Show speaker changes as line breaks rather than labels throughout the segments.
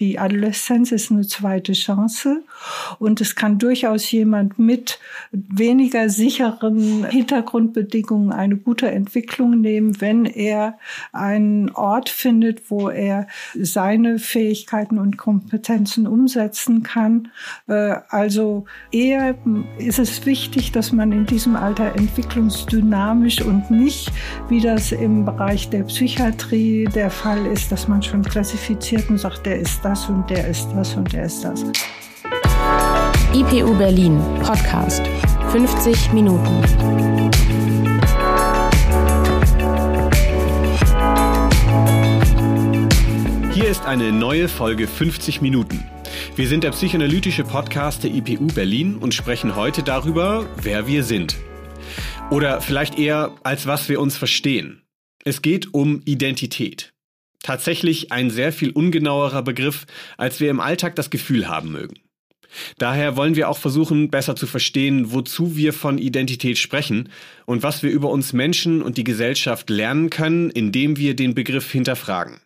Die Adoleszenz ist eine zweite Chance und es kann durchaus jemand mit weniger sicheren Hintergrundbedingungen eine gute Entwicklung nehmen, wenn er einen Ort findet, wo er seine Fähigkeiten und Kompetenzen umsetzen kann. Äh, also eher ist es wichtig, dass man in diesem Alter entwicklungsdynamisch und nicht, wie das im Bereich der Psychiatrie der Fall ist, dass man schon klassifiziert und sagt, der ist das und der ist das und der ist das.
IPU Berlin Podcast 50 Minuten.
Hier ist eine neue Folge 50 Minuten. Wir sind der psychoanalytische Podcast der IPU Berlin und sprechen heute darüber, wer wir sind. Oder vielleicht eher, als was wir uns verstehen. Es geht um Identität. Tatsächlich ein sehr viel ungenauerer Begriff, als wir im Alltag das Gefühl haben mögen. Daher wollen wir auch versuchen, besser zu verstehen, wozu wir von Identität sprechen und was wir über uns Menschen und die Gesellschaft lernen können, indem wir den Begriff hinterfragen.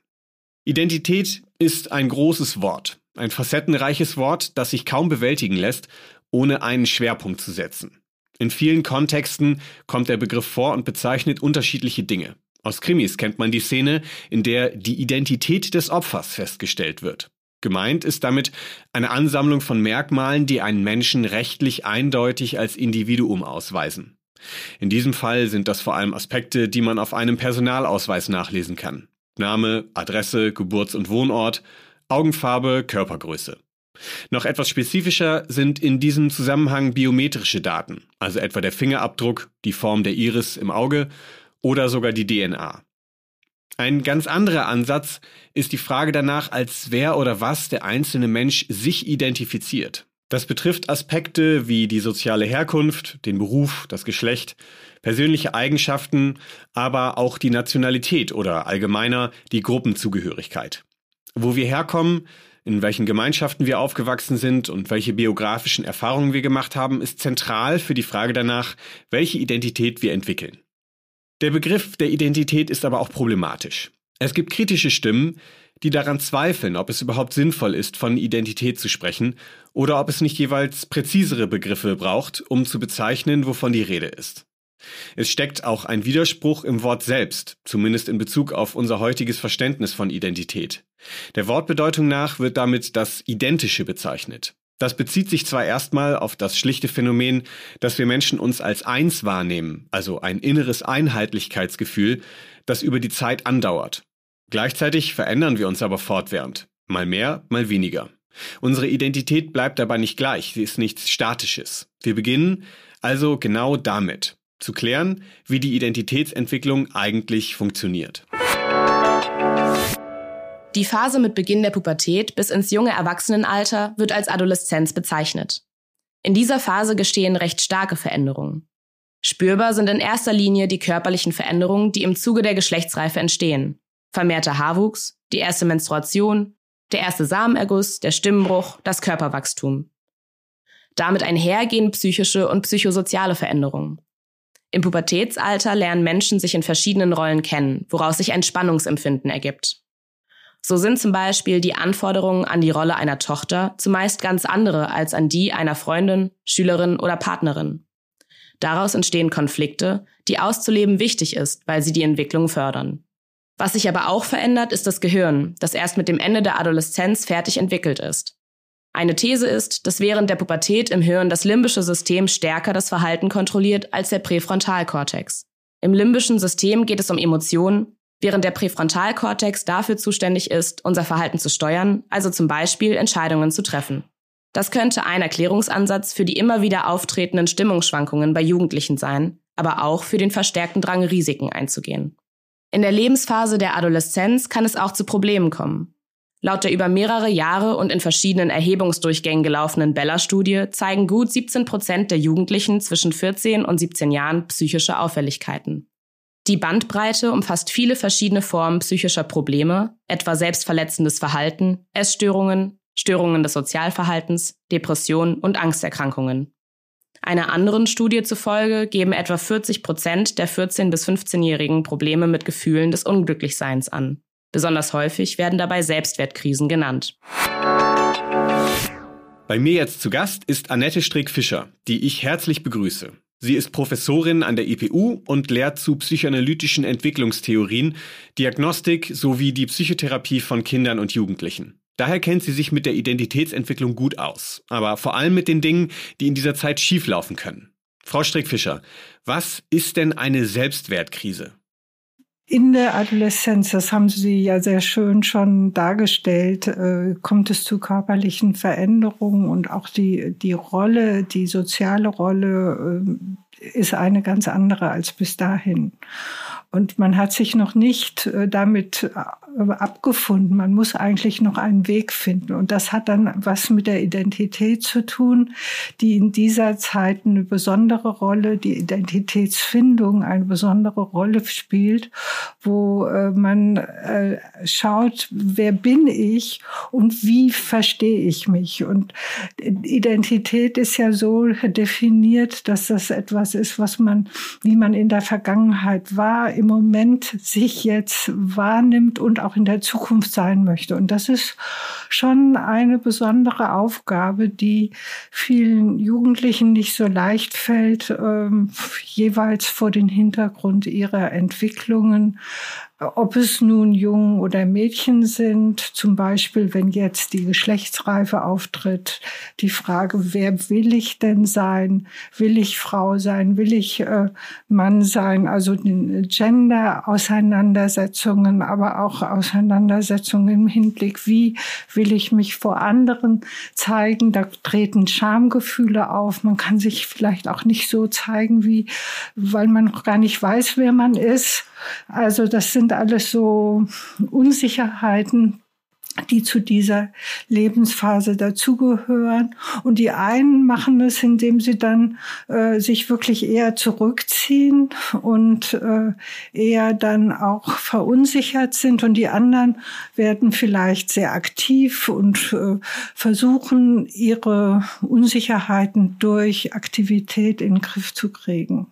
Identität ist ein großes Wort, ein facettenreiches Wort, das sich kaum bewältigen lässt, ohne einen Schwerpunkt zu setzen. In vielen Kontexten kommt der Begriff vor und bezeichnet unterschiedliche Dinge. Aus Krimis kennt man die Szene, in der die Identität des Opfers festgestellt wird. Gemeint ist damit eine Ansammlung von Merkmalen, die einen Menschen rechtlich eindeutig als Individuum ausweisen. In diesem Fall sind das vor allem Aspekte, die man auf einem Personalausweis nachlesen kann. Name, Adresse, Geburts- und Wohnort, Augenfarbe, Körpergröße. Noch etwas spezifischer sind in diesem Zusammenhang biometrische Daten, also etwa der Fingerabdruck, die Form der Iris im Auge oder sogar die DNA. Ein ganz anderer Ansatz ist die Frage danach, als wer oder was der einzelne Mensch sich identifiziert. Das betrifft Aspekte wie die soziale Herkunft, den Beruf, das Geschlecht, persönliche Eigenschaften, aber auch die Nationalität oder allgemeiner die Gruppenzugehörigkeit. Wo wir herkommen, in welchen Gemeinschaften wir aufgewachsen sind und welche biografischen Erfahrungen wir gemacht haben, ist zentral für die Frage danach, welche Identität wir entwickeln. Der Begriff der Identität ist aber auch problematisch. Es gibt kritische Stimmen, die daran zweifeln, ob es überhaupt sinnvoll ist, von Identität zu sprechen oder ob es nicht jeweils präzisere Begriffe braucht, um zu bezeichnen, wovon die Rede ist. Es steckt auch ein Widerspruch im Wort selbst, zumindest in Bezug auf unser heutiges Verständnis von Identität. Der Wortbedeutung nach wird damit das Identische bezeichnet. Das bezieht sich zwar erstmal auf das schlichte Phänomen, dass wir Menschen uns als eins wahrnehmen, also ein inneres Einheitlichkeitsgefühl, das über die Zeit andauert. Gleichzeitig verändern wir uns aber fortwährend, mal mehr, mal weniger. Unsere Identität bleibt dabei nicht gleich, sie ist nichts Statisches. Wir beginnen also genau damit, zu klären, wie die Identitätsentwicklung eigentlich funktioniert.
Die Phase mit Beginn der Pubertät bis ins junge Erwachsenenalter wird als Adoleszenz bezeichnet. In dieser Phase geschehen recht starke Veränderungen. Spürbar sind in erster Linie die körperlichen Veränderungen, die im Zuge der Geschlechtsreife entstehen. Vermehrter Haarwuchs, die erste Menstruation, der erste Samenerguss, der Stimmenbruch, das Körperwachstum. Damit einhergehen psychische und psychosoziale Veränderungen. Im Pubertätsalter lernen Menschen sich in verschiedenen Rollen kennen, woraus sich ein Spannungsempfinden ergibt. So sind zum Beispiel die Anforderungen an die Rolle einer Tochter zumeist ganz andere als an die einer Freundin, Schülerin oder Partnerin. Daraus entstehen Konflikte, die auszuleben wichtig ist, weil sie die Entwicklung fördern. Was sich aber auch verändert, ist das Gehirn, das erst mit dem Ende der Adoleszenz fertig entwickelt ist. Eine These ist, dass während der Pubertät im Hirn das limbische System stärker das Verhalten kontrolliert als der Präfrontalkortex. Im limbischen System geht es um Emotionen, während der Präfrontalkortex dafür zuständig ist, unser Verhalten zu steuern, also zum Beispiel Entscheidungen zu treffen. Das könnte ein Erklärungsansatz für die immer wieder auftretenden Stimmungsschwankungen bei Jugendlichen sein, aber auch für den verstärkten Drang, Risiken einzugehen. In der Lebensphase der Adoleszenz kann es auch zu Problemen kommen. Laut der über mehrere Jahre und in verschiedenen Erhebungsdurchgängen gelaufenen Bella-Studie zeigen gut 17 Prozent der Jugendlichen zwischen 14 und 17 Jahren psychische Auffälligkeiten. Die Bandbreite umfasst viele verschiedene Formen psychischer Probleme, etwa selbstverletzendes Verhalten, Essstörungen, Störungen des Sozialverhaltens, Depressionen und Angsterkrankungen. Einer anderen Studie zufolge geben etwa 40 Prozent der 14- bis 15-Jährigen Probleme mit Gefühlen des Unglücklichseins an. Besonders häufig werden dabei Selbstwertkrisen genannt.
Bei mir jetzt zu Gast ist Annette Strick-Fischer, die ich herzlich begrüße. Sie ist Professorin an der IPU und lehrt zu psychoanalytischen Entwicklungstheorien, Diagnostik sowie die Psychotherapie von Kindern und Jugendlichen. Daher kennt sie sich mit der Identitätsentwicklung gut aus, aber vor allem mit den Dingen, die in dieser Zeit schieflaufen können. Frau Strick-Fischer, was ist denn eine Selbstwertkrise?
In der Adoleszenz, das haben Sie ja sehr schön schon dargestellt, äh, kommt es zu körperlichen Veränderungen und auch die, die Rolle, die soziale Rolle äh, ist eine ganz andere als bis dahin. Und man hat sich noch nicht äh, damit äh, abgefunden. Man muss eigentlich noch einen Weg finden. Und das hat dann was mit der Identität zu tun, die in dieser Zeit eine besondere Rolle, die Identitätsfindung eine besondere Rolle spielt, wo äh, man schaut, wer bin ich und wie verstehe ich mich. Und Identität ist ja so definiert, dass das etwas ist, was man, wie man in der Vergangenheit war, im Moment sich jetzt wahrnimmt und auch in der Zukunft sein möchte. Und das ist schon eine besondere Aufgabe, die vielen Jugendlichen nicht so leicht fällt, ähm, jeweils vor den Hintergrund ihrer Entwicklungen ob es nun Jungen oder Mädchen sind, zum Beispiel, wenn jetzt die Geschlechtsreife auftritt, die Frage, wer will ich denn sein? Will ich Frau sein? Will ich äh, Mann sein? Also Gender-Auseinandersetzungen, aber auch Auseinandersetzungen im Hinblick, wie will ich mich vor anderen zeigen? Da treten Schamgefühle auf. Man kann sich vielleicht auch nicht so zeigen, wie, weil man noch gar nicht weiß, wer man ist. Also das sind alles so Unsicherheiten, die zu dieser Lebensphase dazugehören. Und die einen machen es, indem sie dann äh, sich wirklich eher zurückziehen und äh, eher dann auch verunsichert sind. Und die anderen werden vielleicht sehr aktiv und äh, versuchen, ihre Unsicherheiten durch Aktivität in den Griff zu kriegen.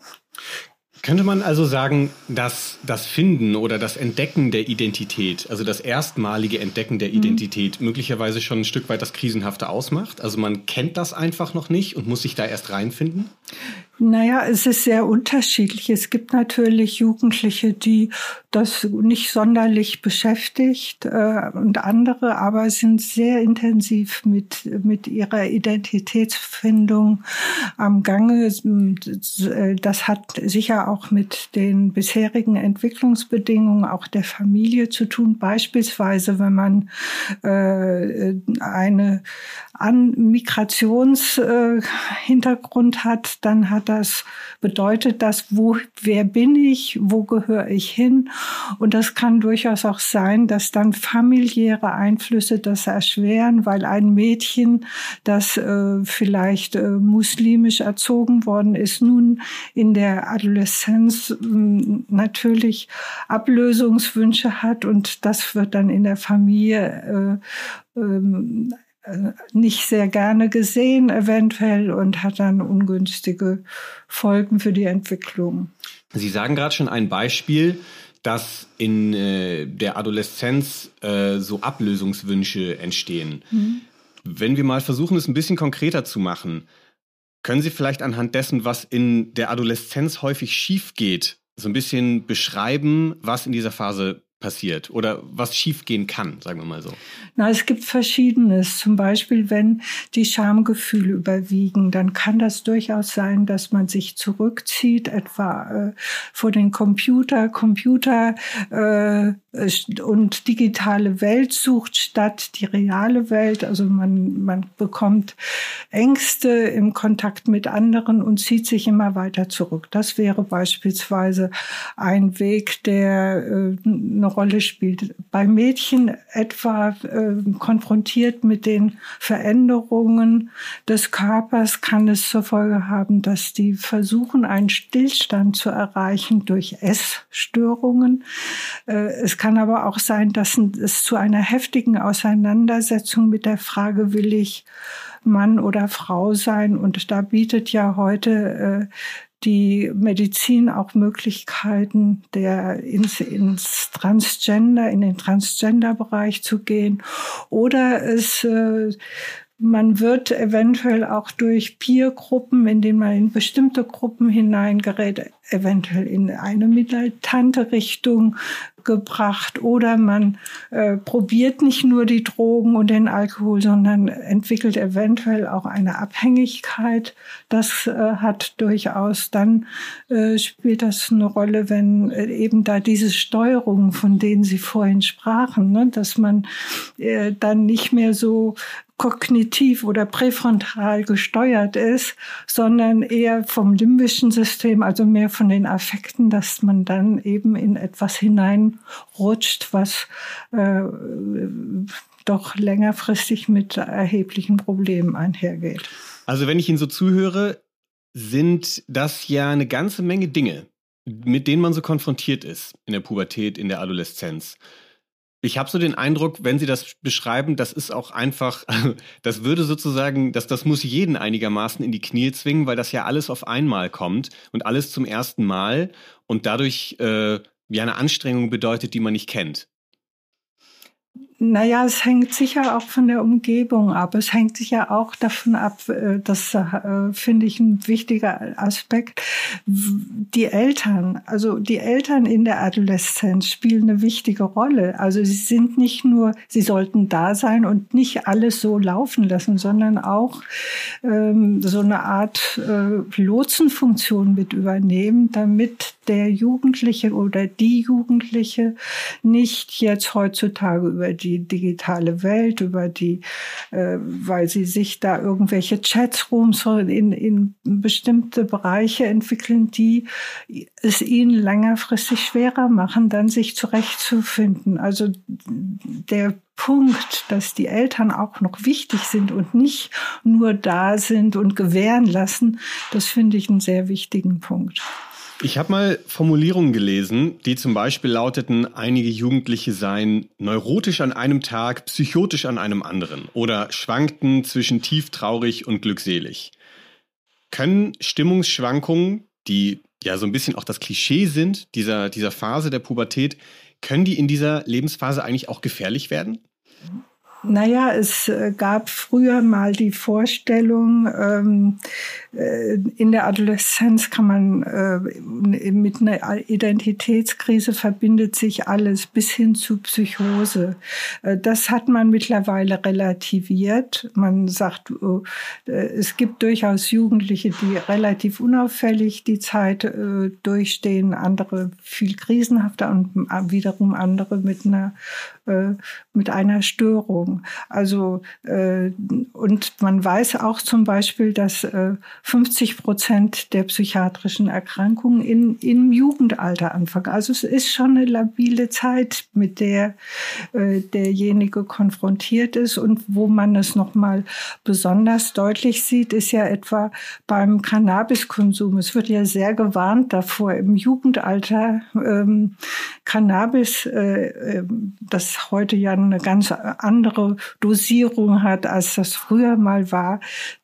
Könnte man also sagen, dass das Finden oder das Entdecken der Identität, also das erstmalige Entdecken der mhm. Identität, mhm. möglicherweise schon ein Stück weit das Krisenhafte ausmacht? Also man kennt das einfach noch nicht und muss sich da erst reinfinden?
Naja, es ist sehr unterschiedlich. Es gibt natürlich Jugendliche, die das nicht sonderlich beschäftigt äh, und andere aber sind sehr intensiv mit, mit ihrer Identitätsfindung am Gange. Das hat sicher auch mit den bisherigen Entwicklungsbedingungen auch der Familie zu tun. Beispielsweise, wenn man äh, eine an Migrationshintergrund äh, hat, dann hat das bedeutet das, wo wer bin ich, wo gehöre ich hin? Und das kann durchaus auch sein, dass dann familiäre Einflüsse das erschweren, weil ein Mädchen, das äh, vielleicht äh, muslimisch erzogen worden ist, nun in der Adoleszenz äh, natürlich Ablösungswünsche hat und das wird dann in der Familie äh, ähm, äh, nicht sehr gerne gesehen eventuell und hat dann ungünstige Folgen für die Entwicklung.
Sie sagen gerade schon ein Beispiel, dass in äh, der Adoleszenz äh, so Ablösungswünsche entstehen. Mhm. Wenn wir mal versuchen, es ein bisschen konkreter zu machen, können Sie vielleicht anhand dessen, was in der Adoleszenz häufig schief geht, so ein bisschen beschreiben, was in dieser Phase passiert oder was schiefgehen kann, sagen wir mal so?
Na, es gibt Verschiedenes. Zum Beispiel, wenn die Schamgefühle überwiegen, dann kann das durchaus sein, dass man sich zurückzieht, etwa äh, vor den Computer, Computer äh, und digitale Welt sucht statt die reale Welt. Also man, man bekommt Ängste im Kontakt mit anderen und zieht sich immer weiter zurück. Das wäre beispielsweise ein Weg, der äh, noch Rolle spielt. Bei Mädchen etwa äh, konfrontiert mit den Veränderungen des Körpers kann es zur Folge haben, dass die versuchen, einen Stillstand zu erreichen durch Essstörungen. Äh, es kann aber auch sein, dass es zu einer heftigen Auseinandersetzung mit der Frage, will ich Mann oder Frau sein? Und da bietet ja heute äh, die Medizin auch Möglichkeiten, der ins, ins Transgender, in den Transgender-Bereich zu gehen. Oder es äh, man wird eventuell auch durch Peer-Gruppen, in denen man in bestimmte Gruppen hineingerät, eventuell in eine militante Richtung gebracht oder man äh, probiert nicht nur die Drogen und den Alkohol, sondern entwickelt eventuell auch eine Abhängigkeit. Das äh, hat durchaus dann äh, spielt das eine Rolle, wenn äh, eben da diese Steuerungen, von denen Sie vorhin sprachen, ne, dass man äh, dann nicht mehr so kognitiv oder präfrontal gesteuert ist, sondern eher vom limbischen System, also mehr von den Affekten, dass man dann eben in etwas hineinrutscht, was äh, doch längerfristig mit erheblichen Problemen einhergeht.
Also wenn ich Ihnen so zuhöre, sind das ja eine ganze Menge Dinge, mit denen man so konfrontiert ist in der Pubertät, in der Adoleszenz. Ich habe so den Eindruck, wenn Sie das beschreiben, das ist auch einfach, das würde sozusagen, das, das muss jeden einigermaßen in die Knie zwingen, weil das ja alles auf einmal kommt und alles zum ersten Mal und dadurch äh, ja eine Anstrengung bedeutet, die man nicht kennt.
Naja, es hängt sicher auch von der Umgebung ab. Es hängt sicher auch davon ab, äh, das äh, finde ich ein wichtiger Aspekt. Die Eltern, also die Eltern in der Adoleszenz spielen eine wichtige Rolle. Also sie sind nicht nur, sie sollten da sein und nicht alles so laufen lassen, sondern auch ähm, so eine Art äh, Lotsenfunktion mit übernehmen, damit der Jugendliche oder die Jugendliche nicht jetzt heutzutage über die digitale Welt, über die, äh, weil sie sich da irgendwelche Chatrooms in, in bestimmte Bereiche entwickeln, die es ihnen längerfristig schwerer machen, dann sich zurechtzufinden. Also der Punkt, dass die Eltern auch noch wichtig sind und nicht nur da sind und gewähren lassen, das finde ich einen sehr wichtigen Punkt.
Ich habe mal Formulierungen gelesen, die zum Beispiel lauteten, einige Jugendliche seien neurotisch an einem Tag, psychotisch an einem anderen oder schwankten zwischen tief traurig und glückselig. Können Stimmungsschwankungen, die ja so ein bisschen auch das Klischee sind, dieser, dieser Phase der Pubertät, können die in dieser Lebensphase eigentlich auch gefährlich werden?
Naja, es äh, gab früher mal die Vorstellung, ähm, äh, in der Adoleszenz kann man äh, mit einer Identitätskrise verbindet sich alles bis hin zu Psychose. Äh, das hat man mittlerweile relativiert. Man sagt, äh, es gibt durchaus Jugendliche, die relativ unauffällig die Zeit äh, durchstehen, andere viel krisenhafter und wiederum andere mit einer mit einer Störung. Also und man weiß auch zum Beispiel, dass 50 Prozent der psychiatrischen Erkrankungen in, im Jugendalter anfangen. Also es ist schon eine labile Zeit, mit der äh, derjenige konfrontiert ist und wo man es nochmal besonders deutlich sieht, ist ja etwa beim Cannabiskonsum. Es wird ja sehr gewarnt davor, im Jugendalter ähm, Cannabis, äh, ähm, das heute ja eine ganz andere Dosierung hat, als das früher mal war,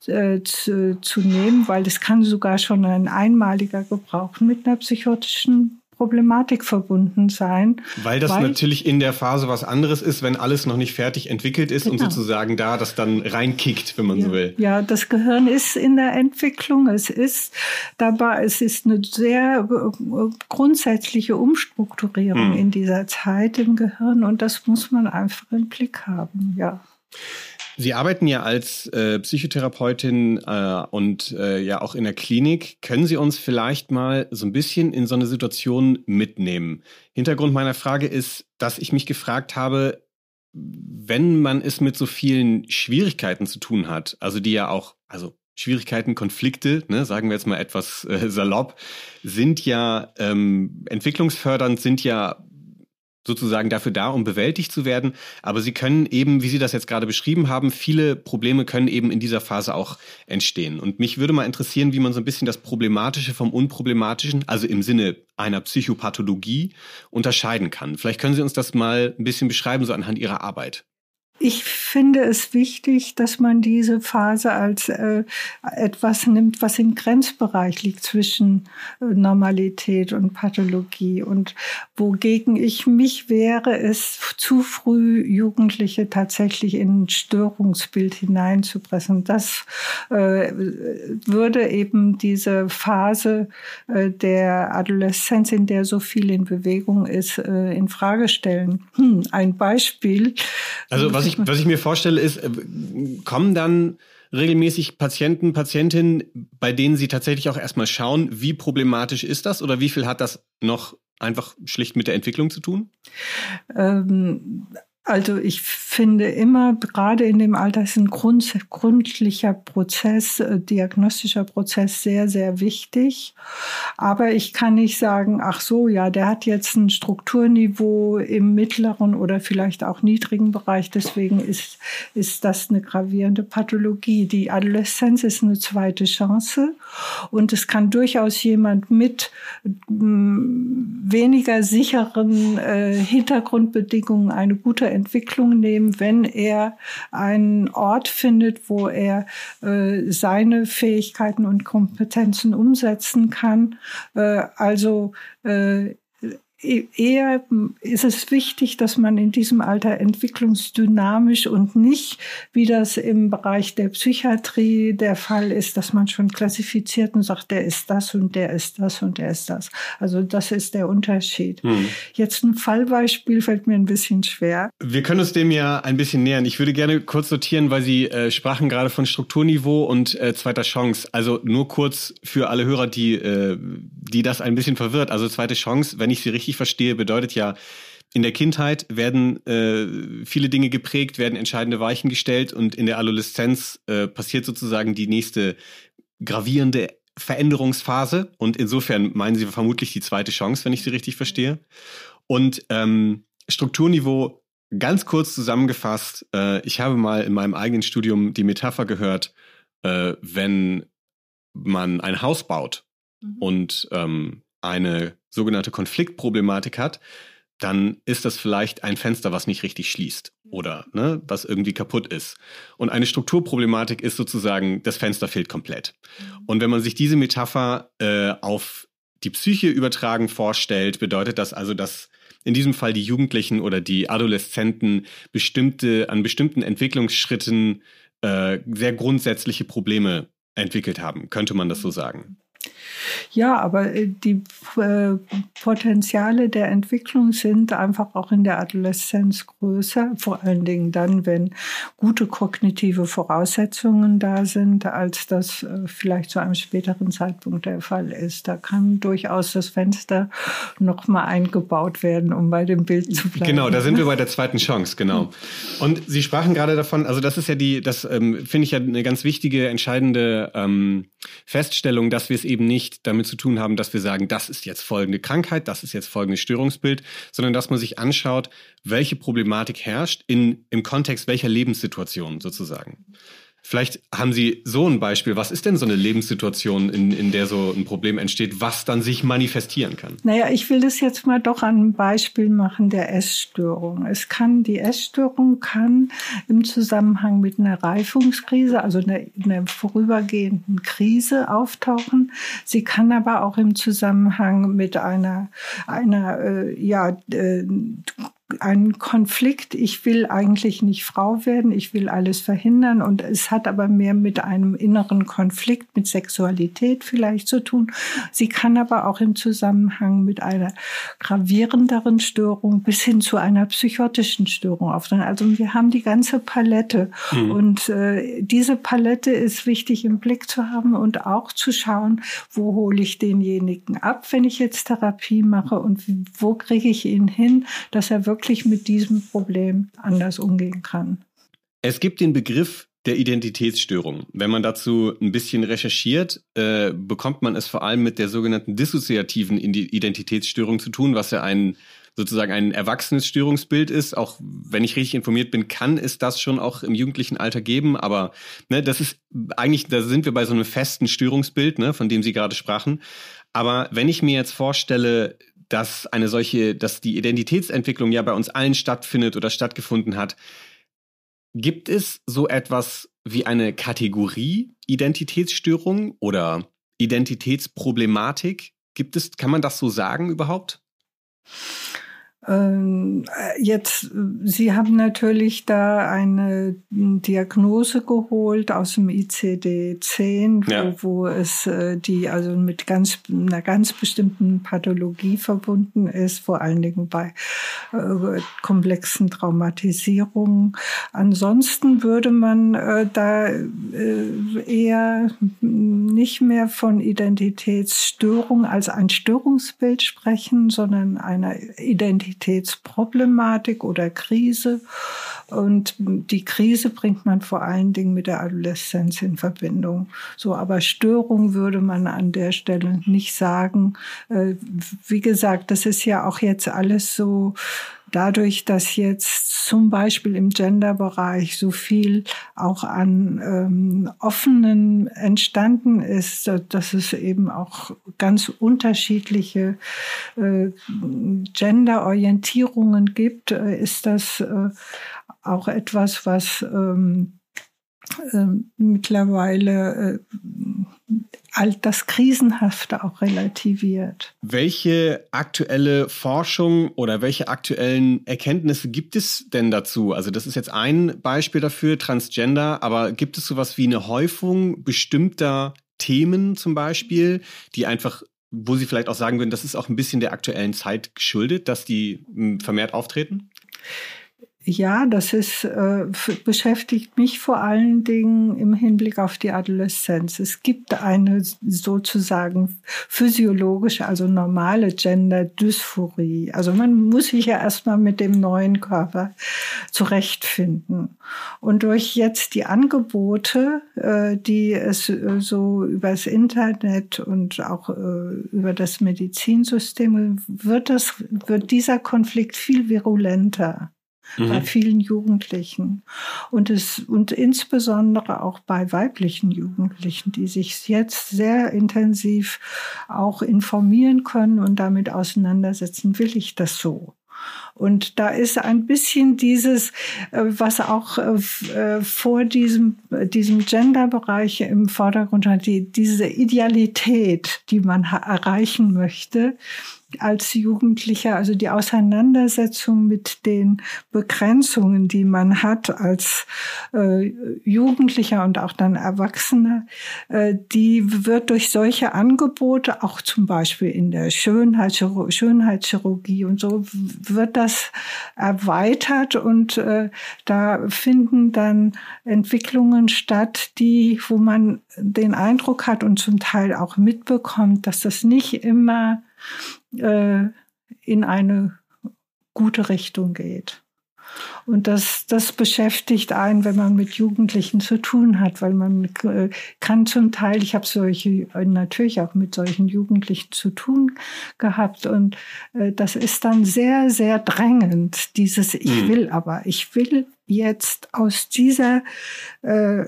äh, zu, zu nehmen weil es kann sogar schon ein einmaliger Gebrauch mit einer psychotischen Problematik verbunden sein.
Weil das weil, natürlich in der Phase was anderes ist, wenn alles noch nicht fertig entwickelt ist genau. und sozusagen da das dann reinkickt, wenn man
ja,
so will.
Ja, das Gehirn ist in der Entwicklung. Es ist dabei, es ist eine sehr äh, grundsätzliche Umstrukturierung hm. in dieser Zeit im Gehirn und das muss man einfach im Blick haben, ja.
Sie arbeiten ja als äh, Psychotherapeutin äh, und äh, ja auch in der Klinik. Können Sie uns vielleicht mal so ein bisschen in so eine Situation mitnehmen? Hintergrund meiner Frage ist, dass ich mich gefragt habe, wenn man es mit so vielen Schwierigkeiten zu tun hat, also die ja auch, also Schwierigkeiten, Konflikte, ne, sagen wir jetzt mal etwas äh, salopp, sind ja ähm, entwicklungsfördernd, sind ja sozusagen dafür da, um bewältigt zu werden. Aber sie können eben, wie Sie das jetzt gerade beschrieben haben, viele Probleme können eben in dieser Phase auch entstehen. Und mich würde mal interessieren, wie man so ein bisschen das Problematische vom Unproblematischen, also im Sinne einer Psychopathologie, unterscheiden kann. Vielleicht können Sie uns das mal ein bisschen beschreiben, so anhand Ihrer Arbeit.
Ich finde es wichtig, dass man diese Phase als äh, etwas nimmt, was im Grenzbereich liegt zwischen äh, Normalität und Pathologie. Und wogegen ich mich wehre, ist zu früh Jugendliche tatsächlich in ein Störungsbild hineinzupressen. Das äh, würde eben diese Phase äh, der Adoleszenz, in der so viel in Bewegung ist, äh, in Frage stellen. Hm, ein Beispiel.
Also was ich, was ich mir vorstelle, ist, äh, kommen dann regelmäßig Patienten, Patientinnen, bei denen Sie tatsächlich auch erstmal schauen, wie problematisch ist das oder wie viel hat das noch einfach schlicht mit der Entwicklung zu tun?
Ähm, also ich finde immer, gerade in dem Alter ist ein grund, gründlicher Prozess, äh, diagnostischer Prozess sehr, sehr wichtig. Aber ich kann nicht sagen, ach so, ja, der hat jetzt ein Strukturniveau im mittleren oder vielleicht auch niedrigen Bereich. Deswegen ist, ist das eine gravierende Pathologie. Die Adoleszenz ist eine zweite Chance. Und es kann durchaus jemand mit mm, weniger sicheren äh, Hintergrundbedingungen eine gute Entwicklung nehmen, wenn er einen Ort findet, wo er äh, seine Fähigkeiten und Kompetenzen umsetzen kann. Äh, also äh, eher ist es wichtig, dass man in diesem Alter entwicklungsdynamisch und nicht, wie das im Bereich der Psychiatrie der Fall ist, dass man schon klassifiziert und sagt, der ist das und der ist das und der ist das. Also das ist der Unterschied. Hm. Jetzt ein Fallbeispiel fällt mir ein bisschen schwer.
Wir können uns dem ja ein bisschen nähern. Ich würde gerne kurz sortieren, weil Sie äh, sprachen gerade von Strukturniveau und äh, zweiter Chance. Also nur kurz für alle Hörer, die, äh, die das ein bisschen verwirrt. Also zweite Chance, wenn ich Sie richtig richtig verstehe, bedeutet ja, in der Kindheit werden äh, viele Dinge geprägt, werden entscheidende Weichen gestellt und in der Adoleszenz äh, passiert sozusagen die nächste gravierende Veränderungsphase. Und insofern meinen Sie vermutlich die zweite Chance, wenn ich Sie richtig verstehe. Und ähm, Strukturniveau, ganz kurz zusammengefasst, äh, ich habe mal in meinem eigenen Studium die Metapher gehört, äh, wenn man ein Haus baut mhm. und ähm, eine sogenannte Konfliktproblematik hat, dann ist das vielleicht ein Fenster, was nicht richtig schließt oder ne, was irgendwie kaputt ist. Und eine Strukturproblematik ist sozusagen, das Fenster fehlt komplett. Mhm. Und wenn man sich diese Metapher äh, auf die Psyche übertragen vorstellt, bedeutet das also, dass in diesem Fall die Jugendlichen oder die Adoleszenten bestimmte, an bestimmten Entwicklungsschritten äh, sehr grundsätzliche Probleme entwickelt haben. Könnte man das so sagen?
Ja, aber äh, die äh, Potenziale der Entwicklung sind einfach auch in der Adoleszenz größer, vor allen Dingen dann, wenn gute kognitive Voraussetzungen da sind, als das äh, vielleicht zu einem späteren Zeitpunkt der Fall ist. Da kann durchaus das Fenster nochmal eingebaut werden, um bei dem Bild zu bleiben.
Genau, da sind wir bei der zweiten Chance, genau. Und Sie sprachen gerade davon, also das ist ja die, das ähm, finde ich ja eine ganz wichtige, entscheidende ähm, Feststellung, dass wir es eben nicht damit zu tun haben, dass wir sagen, das ist jetzt folgende Krankheit, das ist jetzt folgendes Störungsbild, sondern dass man sich anschaut, welche Problematik herrscht in, im Kontext welcher Lebenssituation sozusagen. Vielleicht haben Sie so ein Beispiel. Was ist denn so eine Lebenssituation, in, in der so ein Problem entsteht, was dann sich manifestieren kann?
Naja, ich will das jetzt mal doch an einem Beispiel machen der Essstörung. Es kann, die Essstörung kann im Zusammenhang mit einer Reifungskrise, also einer, einer vorübergehenden Krise auftauchen. Sie kann aber auch im Zusammenhang mit einer, einer, äh, ja, äh, ein Konflikt. Ich will eigentlich nicht Frau werden, ich will alles verhindern und es hat aber mehr mit einem inneren Konflikt, mit Sexualität vielleicht zu tun. Sie kann aber auch im Zusammenhang mit einer gravierenderen Störung bis hin zu einer psychotischen Störung auftreten. Also wir haben die ganze Palette mhm. und äh, diese Palette ist wichtig im Blick zu haben und auch zu schauen, wo hole ich denjenigen ab, wenn ich jetzt Therapie mache und wo kriege ich ihn hin, dass er wirklich wirklich mit diesem Problem anders umgehen kann.
Es gibt den Begriff der Identitätsstörung. Wenn man dazu ein bisschen recherchiert, äh, bekommt man es vor allem mit der sogenannten dissoziativen Identitätsstörung zu tun, was ja ein sozusagen ein erwachsenes Störungsbild ist. Auch wenn ich richtig informiert bin, kann es das schon auch im jugendlichen Alter geben. Aber ne, das ist eigentlich, da sind wir bei so einem festen Störungsbild, ne, von dem Sie gerade sprachen. Aber wenn ich mir jetzt vorstelle, dass eine solche, dass die Identitätsentwicklung ja bei uns allen stattfindet oder stattgefunden hat, Gibt es so etwas wie eine Kategorie Identitätsstörung oder Identitätsproblematik? Gibt es, kann man das so sagen überhaupt?
Ähm, jetzt, Sie haben natürlich da eine Diagnose geholt aus dem ICD-10, ja. wo, wo, es äh, die also mit ganz einer ganz bestimmten Pathologie verbunden ist, vor allen Dingen bei äh, komplexen Traumatisierungen. Ansonsten würde man äh, da äh, eher nicht mehr von Identitätsstörung als ein Störungsbild sprechen, sondern einer Identität Identitätsproblematik oder Krise. Und die Krise bringt man vor allen Dingen mit der Adoleszenz in Verbindung. So, aber Störung würde man an der Stelle nicht sagen. Äh, wie gesagt, das ist ja auch jetzt alles so dadurch, dass jetzt zum Beispiel im Gender-Bereich so viel auch an ähm, offenen entstanden ist, dass es eben auch ganz unterschiedliche äh, Gender-Orientierungen gibt, äh, ist das äh, auch etwas, was ähm, äh, mittlerweile äh, all das Krisenhafte auch relativiert.
Welche aktuelle Forschung oder welche aktuellen Erkenntnisse gibt es denn dazu? Also das ist jetzt ein Beispiel dafür, Transgender, aber gibt es sowas wie eine Häufung bestimmter Themen zum Beispiel, die einfach wo Sie vielleicht auch sagen würden, das ist auch ein bisschen der aktuellen Zeit geschuldet, dass die hm, vermehrt auftreten?
Ja, das ist, äh, beschäftigt mich vor allen Dingen im Hinblick auf die Adoleszenz. Es gibt eine sozusagen physiologische, also normale Gender-Dysphorie. Also man muss sich ja erstmal mit dem neuen Körper zurechtfinden. Und durch jetzt die Angebote, äh, die es äh, so übers Internet und auch äh, über das Medizinsystem, wird das, wird dieser Konflikt viel virulenter mhm. bei vielen Jugendlichen. Und es, und insbesondere auch bei weiblichen Jugendlichen, die sich jetzt sehr intensiv auch informieren können und damit auseinandersetzen, will ich das so? Und da ist ein bisschen dieses, äh, was auch äh, vor diesem, diesem Gender-Bereich im Vordergrund hat, die, diese Idealität, die man erreichen möchte, als Jugendlicher, also die Auseinandersetzung mit den Begrenzungen, die man hat als äh, Jugendlicher und auch dann Erwachsener, äh, die wird durch solche Angebote, auch zum Beispiel in der Schönheitschirurgie, Schönheitschirurgie und so, wird das erweitert und äh, da finden dann Entwicklungen statt, die, wo man den Eindruck hat und zum Teil auch mitbekommt, dass das nicht immer äh, in eine gute Richtung geht. Und das, das beschäftigt einen, wenn man mit Jugendlichen zu tun hat, weil man äh, kann zum Teil, ich habe solche natürlich auch mit solchen Jugendlichen zu tun gehabt und äh, das ist dann sehr, sehr drängend, dieses Ich mhm. will aber, ich will jetzt aus dieser äh,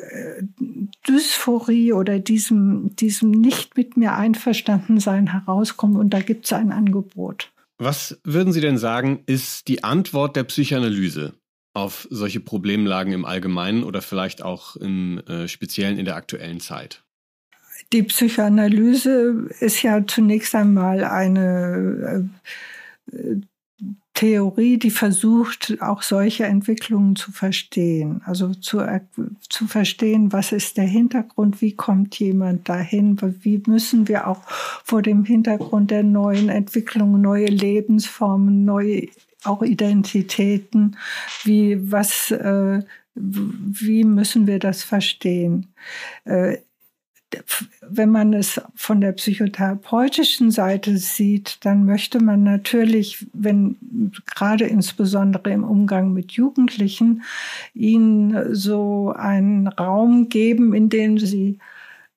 Dysphorie oder diesem, diesem nicht mit mir einverstanden sein herauskommen und da gibt es ein Angebot.
Was würden Sie denn sagen, ist die Antwort der Psychoanalyse auf solche Problemlagen im Allgemeinen oder vielleicht auch im äh, Speziellen in der aktuellen Zeit?
Die Psychoanalyse ist ja zunächst einmal eine äh, Theorie, die versucht, auch solche Entwicklungen zu verstehen. Also zu, zu verstehen, was ist der Hintergrund, wie kommt jemand dahin, wie müssen wir auch vor dem Hintergrund der neuen Entwicklungen, neue Lebensformen, neue auch Identitäten, wie was, äh, wie müssen wir das verstehen? Wenn man es von der psychotherapeutischen Seite sieht, dann möchte man natürlich, wenn gerade insbesondere im Umgang mit Jugendlichen, ihnen so einen Raum geben, in dem sie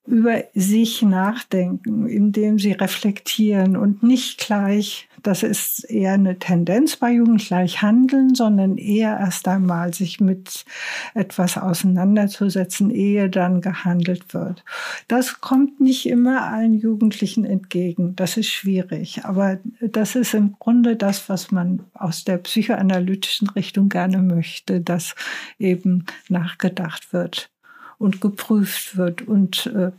über sich nachdenken, indem sie reflektieren und nicht gleich, das ist eher eine Tendenz bei Jugend, gleich handeln, sondern eher erst einmal sich mit etwas auseinanderzusetzen, ehe dann gehandelt wird. Das kommt nicht immer allen Jugendlichen entgegen. Das ist schwierig. Aber das ist im Grunde das, was man aus der psychoanalytischen Richtung gerne möchte, dass eben nachgedacht wird und geprüft wird und äh,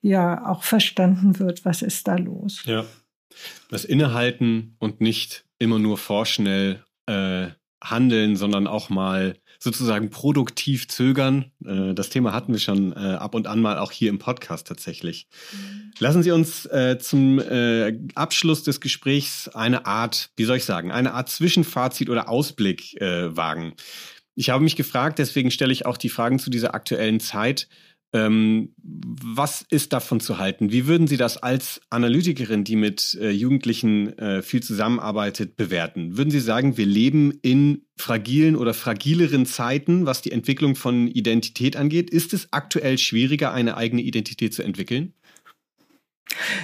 ja auch verstanden wird, was ist da los.
Ja, das Innehalten und nicht immer nur vorschnell äh, handeln, sondern auch mal sozusagen produktiv zögern. Äh, das Thema hatten wir schon äh, ab und an mal auch hier im Podcast tatsächlich. Mhm. Lassen Sie uns äh, zum Abschluss des Gesprächs eine Art, wie soll ich sagen, eine Art Zwischenfazit oder Ausblick wagen. Ich habe mich gefragt, deswegen stelle ich auch die Fragen zu dieser aktuellen Zeit. Ähm, was ist davon zu halten? Wie würden Sie das als Analytikerin, die mit äh, Jugendlichen äh, viel zusammenarbeitet, bewerten? Würden Sie sagen, wir leben in fragilen oder fragileren Zeiten, was die Entwicklung von Identität angeht? Ist es aktuell schwieriger, eine eigene Identität zu entwickeln?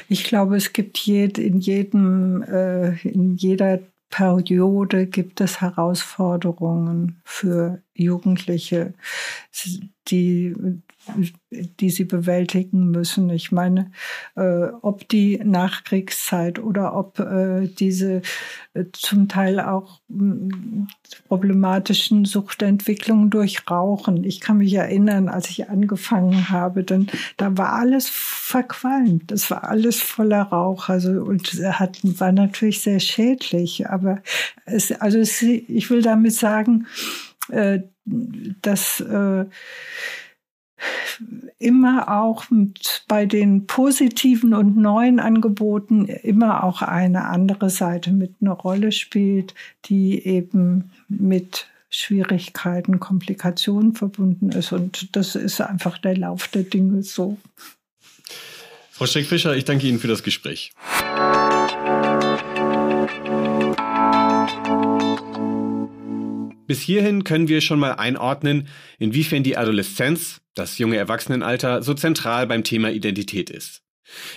Ich glaube, es gibt jed, in jedem, äh, in jeder Periode gibt es Herausforderungen für Jugendliche, die die sie bewältigen müssen. Ich meine, äh, ob die Nachkriegszeit oder ob äh, diese äh, zum Teil auch mm, problematischen Suchtentwicklungen durch Rauchen. Ich kann mich erinnern, als ich angefangen habe, dann da war alles verqualmt. Das war alles voller Rauch. Also und hat, war natürlich sehr schädlich. Aber es, also es, ich will damit sagen, äh, dass äh, immer auch bei den positiven und neuen Angeboten immer auch eine andere Seite mit einer Rolle spielt, die eben mit Schwierigkeiten, Komplikationen verbunden ist. Und das ist einfach der Lauf der Dinge so.
Frau Steck-Fischer, ich danke Ihnen für das Gespräch. Bis hierhin können wir schon mal einordnen, inwiefern die Adoleszenz, das junge Erwachsenenalter, so zentral beim Thema Identität ist.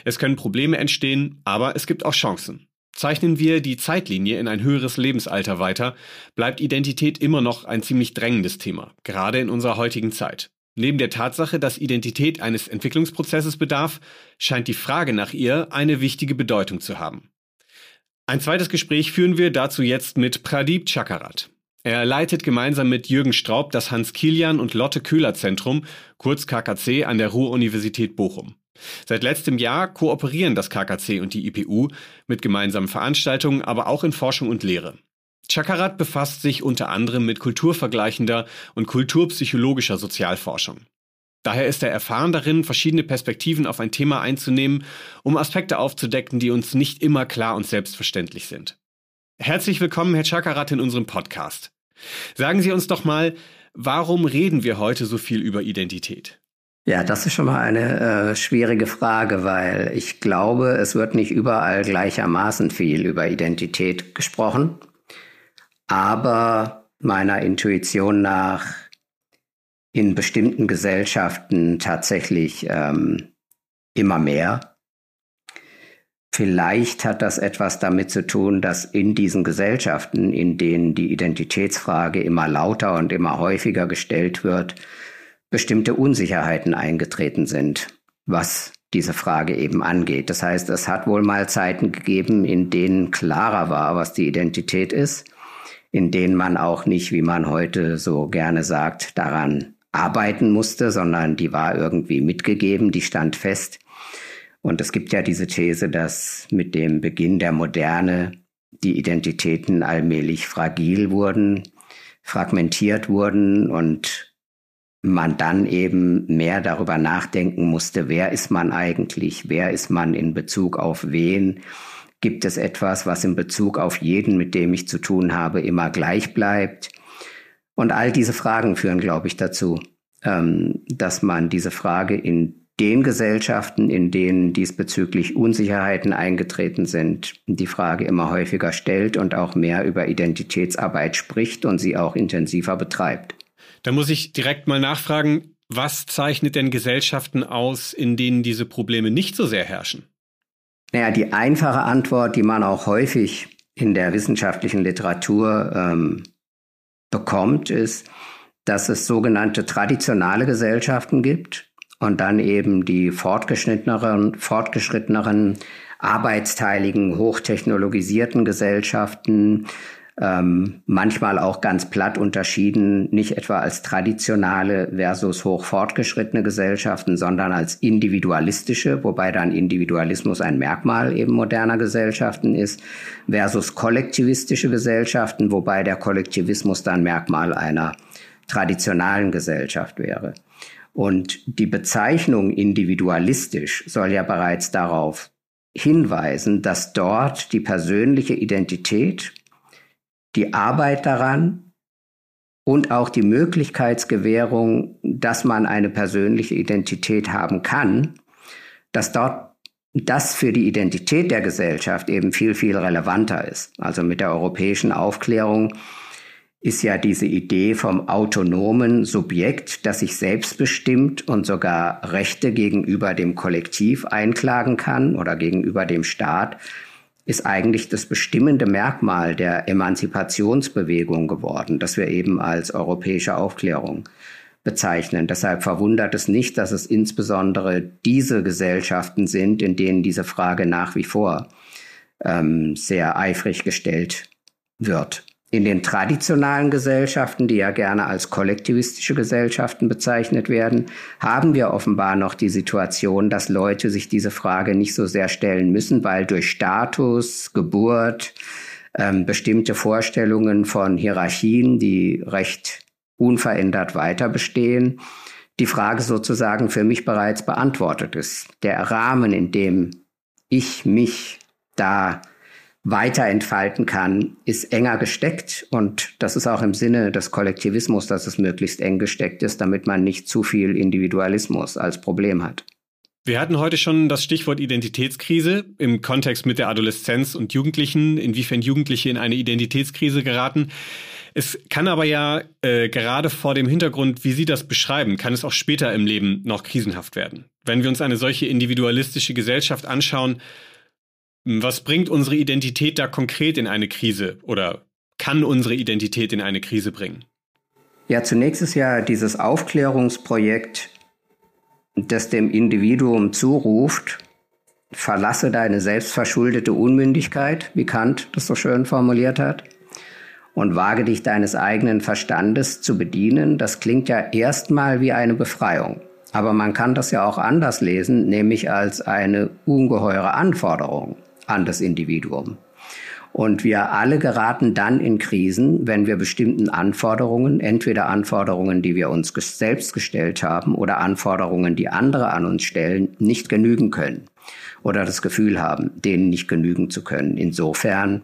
Es können Probleme entstehen, aber es gibt auch Chancen. Zeichnen wir die Zeitlinie in ein höheres Lebensalter weiter, bleibt Identität immer noch ein ziemlich drängendes Thema, gerade in unserer heutigen Zeit. Neben der Tatsache, dass Identität eines Entwicklungsprozesses bedarf, scheint die Frage nach ihr eine wichtige Bedeutung zu haben. Ein zweites Gespräch führen wir dazu jetzt mit Pradeep Chakarat. Er leitet gemeinsam mit Jürgen Straub das Hans-Kilian und Lotte Köhler Zentrum, kurz KKC, an der Ruhr-Universität Bochum. Seit letztem Jahr kooperieren das KKC und die IPU mit gemeinsamen Veranstaltungen, aber auch in Forschung und Lehre. Chakarat befasst sich unter anderem mit kulturvergleichender und kulturpsychologischer Sozialforschung. Daher ist er erfahren darin, verschiedene Perspektiven auf ein Thema einzunehmen, um Aspekte aufzudecken, die uns nicht immer klar und selbstverständlich sind. Herzlich willkommen, Herr Chakarat, in unserem Podcast. Sagen Sie uns doch mal, warum reden wir heute so viel über Identität?
Ja, das ist schon mal eine äh, schwierige Frage, weil ich glaube, es wird nicht überall gleichermaßen viel über Identität gesprochen. Aber meiner Intuition nach in bestimmten Gesellschaften tatsächlich ähm, immer mehr. Vielleicht hat das etwas damit zu tun, dass in diesen Gesellschaften, in denen die Identitätsfrage immer lauter und immer häufiger gestellt wird, bestimmte Unsicherheiten eingetreten sind, was diese Frage eben angeht. Das heißt, es hat wohl mal Zeiten gegeben, in denen klarer war, was die Identität ist, in denen man auch nicht, wie man heute so gerne sagt, daran arbeiten musste, sondern die war irgendwie mitgegeben, die stand fest. Und es gibt ja diese These, dass mit dem Beginn der Moderne die Identitäten allmählich fragil wurden, fragmentiert wurden und man dann eben mehr darüber nachdenken musste, wer ist man eigentlich, wer ist man in Bezug auf wen, gibt es etwas, was in Bezug auf jeden, mit dem ich zu tun habe, immer gleich bleibt. Und all diese Fragen führen, glaube ich, dazu, ähm, dass man diese Frage in den Gesellschaften, in denen diesbezüglich Unsicherheiten eingetreten sind, die Frage immer häufiger stellt und auch mehr über Identitätsarbeit spricht und sie auch intensiver betreibt.
Da muss ich direkt mal nachfragen, Was zeichnet denn Gesellschaften aus, in denen diese Probleme nicht so sehr herrschen?
Naja, die einfache Antwort, die man auch häufig in der wissenschaftlichen Literatur ähm, bekommt, ist, dass es sogenannte traditionale Gesellschaften gibt und dann eben die fortgeschritteneren, fortgeschritteneren arbeitsteiligen, hochtechnologisierten Gesellschaften, ähm, manchmal auch ganz platt unterschieden, nicht etwa als traditionale versus hoch fortgeschrittene Gesellschaften, sondern als individualistische, wobei dann Individualismus ein Merkmal eben moderner Gesellschaften ist, versus kollektivistische Gesellschaften, wobei der Kollektivismus dann Merkmal einer traditionalen Gesellschaft wäre. Und die Bezeichnung individualistisch soll ja bereits darauf hinweisen, dass dort die persönliche Identität die Arbeit daran und auch die Möglichkeitsgewährung, dass man eine persönliche Identität haben kann, dass dort das für die Identität der Gesellschaft eben viel, viel relevanter ist. Also mit der europäischen Aufklärung ist ja diese Idee vom autonomen Subjekt, das sich selbstbestimmt und sogar Rechte gegenüber dem Kollektiv einklagen kann oder gegenüber dem Staat, ist eigentlich das bestimmende Merkmal der Emanzipationsbewegung geworden, das wir eben als europäische Aufklärung bezeichnen. Deshalb verwundert es nicht, dass es insbesondere diese Gesellschaften sind, in denen diese Frage nach wie vor ähm, sehr eifrig gestellt wird. In den traditionalen Gesellschaften, die ja gerne als kollektivistische Gesellschaften bezeichnet werden, haben wir offenbar noch die Situation, dass Leute sich diese Frage nicht so sehr stellen müssen, weil durch Status, Geburt, ähm, bestimmte Vorstellungen von Hierarchien, die recht unverändert weiter bestehen, die Frage sozusagen für mich bereits beantwortet ist. Der Rahmen, in dem ich mich da weiter entfalten kann, ist enger gesteckt. Und das ist auch im Sinne des Kollektivismus, dass es möglichst eng gesteckt ist, damit man nicht zu viel Individualismus als Problem hat.
Wir hatten heute schon das Stichwort Identitätskrise im Kontext mit der Adoleszenz und Jugendlichen, inwiefern Jugendliche in eine Identitätskrise geraten. Es kann aber ja äh, gerade vor dem Hintergrund, wie Sie das beschreiben, kann es auch später im Leben noch krisenhaft werden. Wenn wir uns eine solche individualistische Gesellschaft anschauen, was bringt unsere Identität da konkret in eine Krise oder kann unsere Identität in eine Krise bringen?
Ja, zunächst ist ja dieses Aufklärungsprojekt, das dem Individuum zuruft, verlasse deine selbstverschuldete Unmündigkeit, wie Kant das so schön formuliert hat, und wage dich deines eigenen Verstandes zu bedienen. Das klingt ja erstmal wie eine Befreiung. Aber man kann das ja auch anders lesen, nämlich als eine ungeheure Anforderung an das Individuum. Und wir alle geraten dann in Krisen, wenn wir bestimmten Anforderungen, entweder Anforderungen, die wir uns selbst gestellt haben oder Anforderungen, die andere an uns stellen, nicht genügen können oder das Gefühl haben, denen nicht genügen zu können. Insofern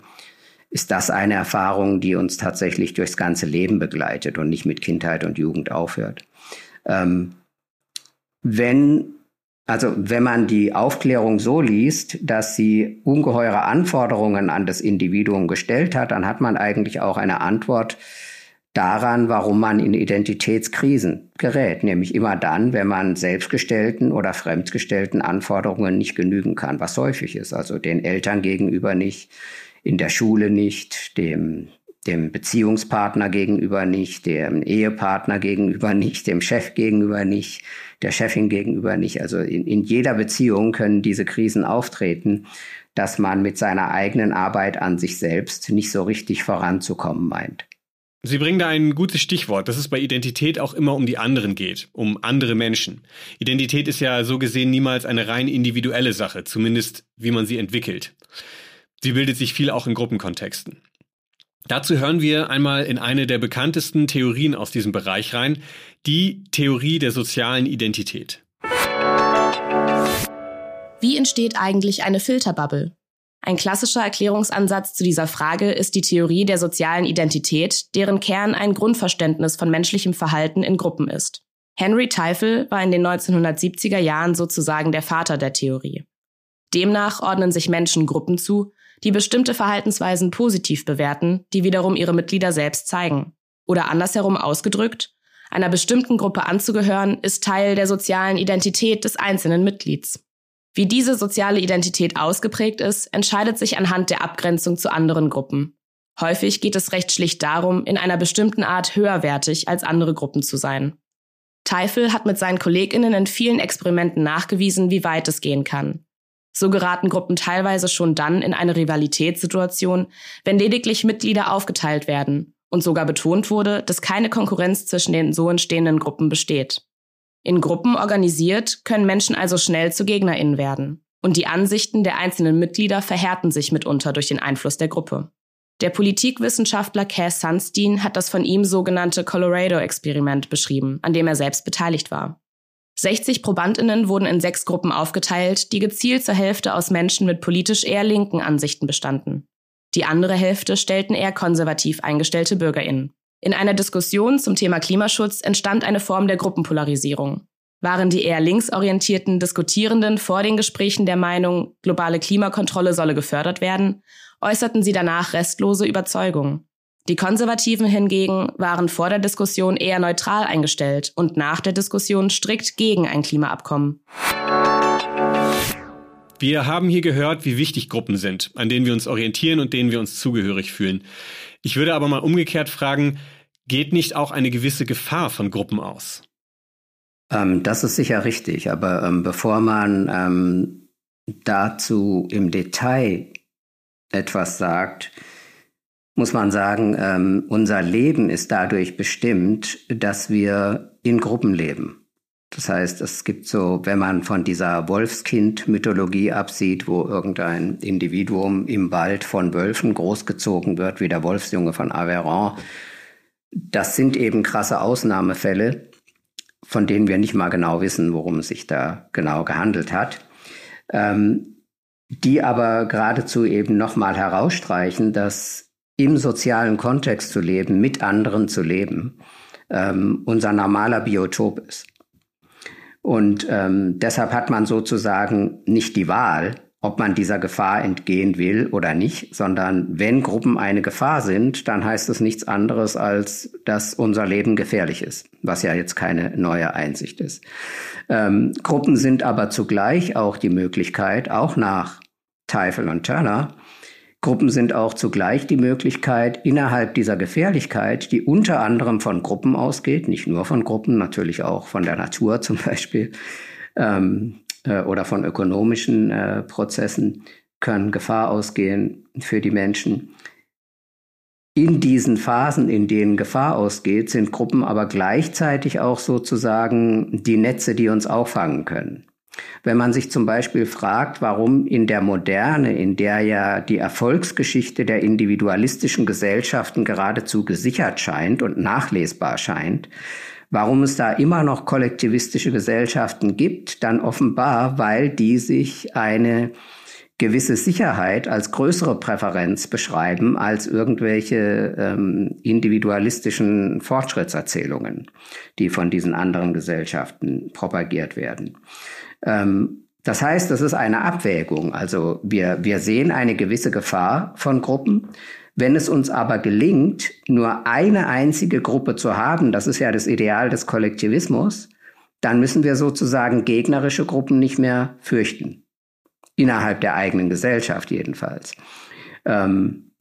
ist das eine Erfahrung, die uns tatsächlich durchs ganze Leben begleitet und nicht mit Kindheit und Jugend aufhört. Ähm, wenn also wenn man die Aufklärung so liest, dass sie ungeheure Anforderungen an das Individuum gestellt hat, dann hat man eigentlich auch eine Antwort daran, warum man in Identitätskrisen gerät, nämlich immer dann, wenn man selbstgestellten oder fremdgestellten Anforderungen nicht genügen kann, was häufig ist, also den Eltern gegenüber nicht, in der Schule nicht, dem dem Beziehungspartner gegenüber nicht, dem Ehepartner gegenüber nicht, dem Chef gegenüber nicht, der Chefin gegenüber nicht. Also in, in jeder Beziehung können diese Krisen auftreten, dass man mit seiner eigenen Arbeit an sich selbst nicht so richtig voranzukommen meint.
Sie bringen da ein gutes Stichwort, dass es bei Identität auch immer um die anderen geht, um andere Menschen. Identität ist ja so gesehen niemals eine rein individuelle Sache, zumindest wie man sie entwickelt. Sie bildet sich viel auch in Gruppenkontexten. Dazu hören wir einmal in eine der bekanntesten Theorien aus diesem Bereich rein, die Theorie der sozialen Identität.
Wie entsteht eigentlich eine Filterbubble? Ein klassischer Erklärungsansatz zu dieser Frage ist die Theorie der sozialen Identität, deren Kern ein Grundverständnis von menschlichem Verhalten in Gruppen ist. Henry Teifel war in den 1970er Jahren sozusagen der Vater der Theorie. Demnach ordnen sich Menschen Gruppen zu, die bestimmte Verhaltensweisen positiv bewerten, die wiederum ihre Mitglieder selbst zeigen. Oder andersherum ausgedrückt, Einer bestimmten Gruppe anzugehören, ist Teil der sozialen Identität des einzelnen Mitglieds. Wie diese soziale Identität ausgeprägt ist, entscheidet sich anhand der Abgrenzung zu anderen Gruppen. Häufig geht es recht schlicht darum, in einer bestimmten Art höherwertig als andere Gruppen zu sein. Teifel hat mit seinen Kolleginnen in vielen Experimenten nachgewiesen, wie weit es gehen kann. So geraten Gruppen teilweise schon dann in eine Rivalitätssituation, wenn lediglich Mitglieder aufgeteilt werden und sogar betont wurde, dass keine Konkurrenz zwischen den so entstehenden Gruppen besteht. In Gruppen organisiert können Menschen also schnell zu GegnerInnen werden. Und die Ansichten der einzelnen Mitglieder verhärten sich mitunter durch den Einfluss der Gruppe. Der Politikwissenschaftler Cass Sunstein hat das von ihm sogenannte Colorado-Experiment beschrieben, an dem er selbst beteiligt war. 60 Probandinnen wurden in sechs Gruppen aufgeteilt, die gezielt zur Hälfte aus Menschen mit politisch eher linken Ansichten bestanden. Die andere Hälfte stellten eher konservativ eingestellte Bürgerinnen. In einer Diskussion zum Thema Klimaschutz entstand eine Form der Gruppenpolarisierung. Waren die eher linksorientierten Diskutierenden vor den Gesprächen der Meinung, globale Klimakontrolle solle gefördert werden, äußerten sie danach restlose Überzeugung. Die Konservativen hingegen waren vor der Diskussion eher neutral eingestellt und nach der Diskussion strikt gegen ein Klimaabkommen.
Wir haben hier gehört, wie wichtig Gruppen sind, an denen wir uns orientieren und denen wir uns zugehörig fühlen. Ich würde aber mal umgekehrt fragen, geht nicht auch eine gewisse Gefahr von Gruppen aus?
Ähm, das ist sicher richtig, aber ähm, bevor man ähm, dazu im Detail etwas sagt, muss man sagen, ähm, unser Leben ist dadurch bestimmt, dass wir in Gruppen leben. Das heißt, es gibt so, wenn man von dieser Wolfskind-Mythologie absieht, wo irgendein Individuum im Wald von Wölfen großgezogen wird, wie der Wolfsjunge von Aveyron, das sind eben krasse Ausnahmefälle, von denen wir nicht mal genau wissen, worum es sich da genau gehandelt hat, ähm, die aber geradezu eben nochmal herausstreichen, dass im sozialen Kontext zu leben, mit anderen zu leben, ähm, unser normaler Biotop ist. Und ähm, deshalb hat man sozusagen nicht die Wahl, ob man dieser Gefahr entgehen will oder nicht, sondern wenn Gruppen eine Gefahr sind, dann heißt es nichts anderes, als dass unser Leben gefährlich ist, was ja jetzt keine neue Einsicht ist. Ähm, Gruppen sind aber zugleich auch die Möglichkeit, auch nach Teifel und Turner, Gruppen sind auch zugleich die Möglichkeit, innerhalb dieser Gefährlichkeit, die unter anderem von Gruppen ausgeht, nicht nur von Gruppen, natürlich auch von der Natur zum Beispiel ähm, äh, oder von ökonomischen äh, Prozessen, können Gefahr ausgehen für die Menschen. In diesen Phasen, in denen Gefahr ausgeht, sind Gruppen aber gleichzeitig auch sozusagen die Netze, die uns auffangen können. Wenn man sich zum Beispiel fragt, warum in der Moderne, in der ja die Erfolgsgeschichte der individualistischen Gesellschaften geradezu gesichert scheint und nachlesbar scheint, warum es da immer noch kollektivistische Gesellschaften gibt, dann offenbar, weil die sich eine gewisse Sicherheit als größere Präferenz beschreiben als irgendwelche ähm, individualistischen Fortschrittserzählungen, die von diesen anderen Gesellschaften propagiert werden. Ähm, das heißt, es ist eine Abwägung. Also wir, wir sehen eine gewisse Gefahr von Gruppen. Wenn es uns aber gelingt, nur eine einzige Gruppe zu haben, das ist ja das Ideal des Kollektivismus, dann müssen wir sozusagen gegnerische Gruppen nicht mehr fürchten. Innerhalb der eigenen Gesellschaft jedenfalls. Ähm,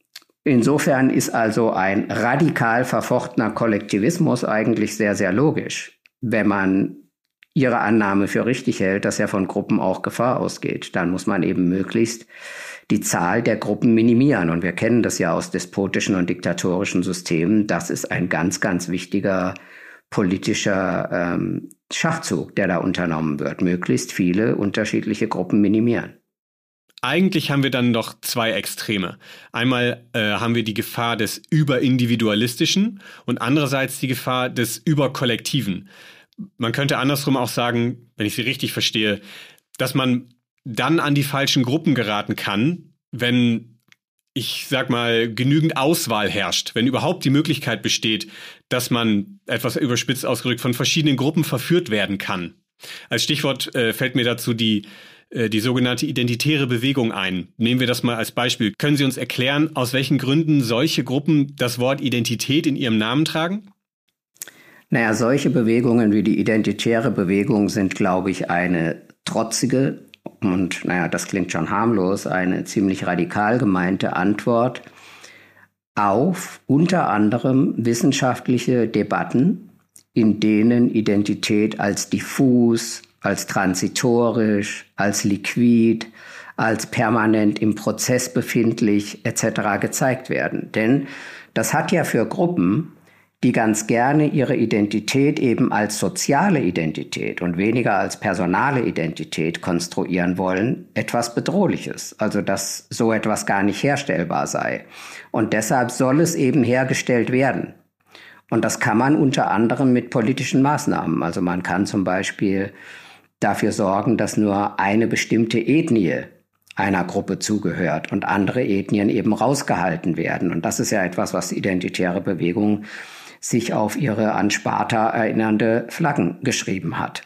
insofern ist also ein radikal verfochtener Kollektivismus eigentlich sehr, sehr logisch, wenn man ihre Annahme für richtig hält, dass ja von Gruppen auch Gefahr ausgeht. Dann muss man eben möglichst die Zahl der Gruppen minimieren. Und wir kennen das ja aus despotischen und diktatorischen Systemen. Das ist ein ganz, ganz wichtiger politischer ähm, Schachzug, der da unternommen wird. Möglichst viele unterschiedliche Gruppen minimieren.
Eigentlich haben wir dann doch zwei Extreme. Einmal äh, haben wir die Gefahr des Überindividualistischen und andererseits die Gefahr des Überkollektiven man könnte andersrum auch sagen, wenn ich Sie richtig verstehe, dass man dann an die falschen Gruppen geraten kann, wenn ich sag mal, genügend Auswahl herrscht, wenn überhaupt die Möglichkeit besteht, dass man etwas überspitzt ausgedrückt von verschiedenen Gruppen verführt werden kann. Als Stichwort äh, fällt mir dazu die, äh, die sogenannte identitäre Bewegung ein. Nehmen wir das mal als Beispiel. Können Sie uns erklären, aus welchen Gründen solche Gruppen das Wort Identität in ihrem Namen tragen?
Naja, solche Bewegungen wie die identitäre Bewegung sind, glaube ich, eine trotzige und, naja, das klingt schon harmlos, eine ziemlich radikal gemeinte Antwort auf unter anderem wissenschaftliche Debatten, in denen Identität als diffus, als transitorisch, als liquid, als permanent im Prozess befindlich etc. gezeigt werden. Denn das hat ja für Gruppen, die ganz gerne ihre Identität eben als soziale Identität und weniger als personale Identität konstruieren wollen, etwas Bedrohliches. Also dass so etwas gar nicht herstellbar sei. Und deshalb soll es eben hergestellt werden. Und das kann man unter anderem mit politischen Maßnahmen. Also man kann zum Beispiel dafür sorgen, dass nur eine bestimmte Ethnie einer Gruppe zugehört und andere Ethnien eben rausgehalten werden. Und das ist ja etwas, was identitäre Bewegungen sich auf ihre an Sparta erinnernde Flaggen geschrieben hat.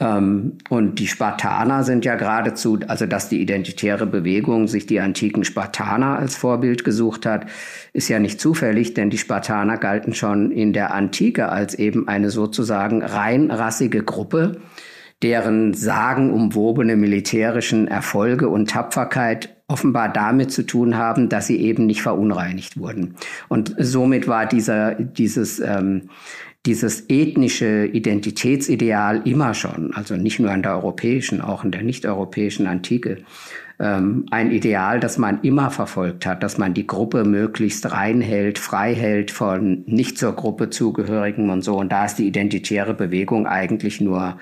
Ähm, und die Spartaner sind ja geradezu, also dass die identitäre Bewegung sich die antiken Spartaner als Vorbild gesucht hat, ist ja nicht zufällig, denn die Spartaner galten schon in der Antike als eben eine sozusagen rein rassige Gruppe, deren sagenumwobene militärischen Erfolge und Tapferkeit offenbar damit zu tun haben, dass sie eben nicht verunreinigt wurden. Und somit war dieser, dieses, ähm, dieses ethnische Identitätsideal immer schon, also nicht nur in der europäischen, auch in der nicht-europäischen Antike, ähm, ein Ideal, das man immer verfolgt hat, dass man die Gruppe möglichst reinhält, frei hält von nicht zur Gruppe zugehörigen und so. Und da ist die identitäre Bewegung eigentlich nur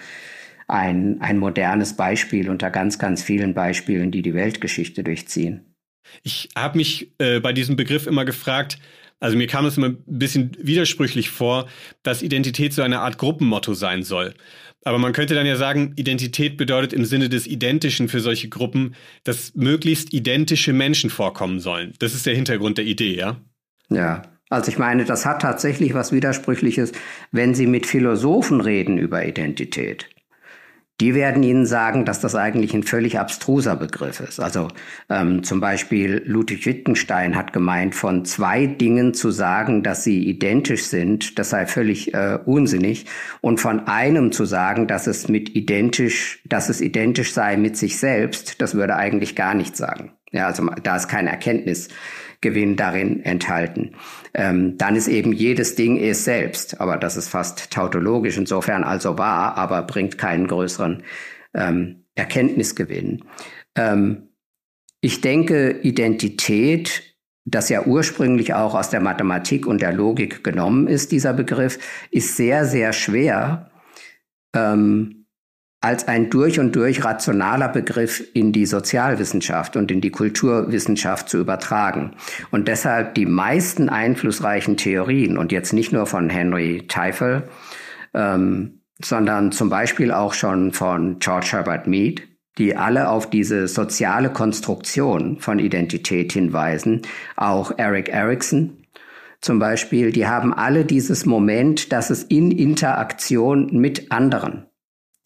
ein, ein modernes Beispiel unter ganz, ganz vielen Beispielen, die die Weltgeschichte durchziehen.
Ich habe mich äh, bei diesem Begriff immer gefragt, also mir kam es immer ein bisschen widersprüchlich vor, dass Identität so eine Art Gruppenmotto sein soll. Aber man könnte dann ja sagen, Identität bedeutet im Sinne des Identischen für solche Gruppen, dass möglichst identische Menschen vorkommen sollen. Das ist der Hintergrund der Idee, ja?
Ja, also ich meine, das hat tatsächlich was Widersprüchliches, wenn Sie mit Philosophen reden über Identität die werden Ihnen sagen, dass das eigentlich ein völlig abstruser Begriff ist. Also ähm, zum Beispiel Ludwig Wittgenstein hat gemeint, von zwei Dingen zu sagen, dass sie identisch sind, das sei völlig äh, unsinnig. Und von einem zu sagen, dass es mit identisch, dass es identisch sei mit sich selbst, das würde eigentlich gar nichts sagen. Ja, also da ist keine Erkenntnis Gewinn darin enthalten. Ähm, dann ist eben jedes Ding es selbst, aber das ist fast tautologisch insofern also wahr, aber bringt keinen größeren ähm, Erkenntnisgewinn. Ähm, ich denke, Identität, das ja ursprünglich auch aus der Mathematik und der Logik genommen ist, dieser Begriff, ist sehr, sehr schwer ähm, als ein durch und durch rationaler Begriff in die Sozialwissenschaft und in die Kulturwissenschaft zu übertragen. Und deshalb die meisten einflussreichen Theorien, und jetzt nicht nur von Henry Teifel, ähm, sondern zum Beispiel auch schon von George Herbert Mead, die alle auf diese soziale Konstruktion von Identität hinweisen, auch Eric Erickson zum Beispiel, die haben alle dieses Moment, dass es in Interaktion mit anderen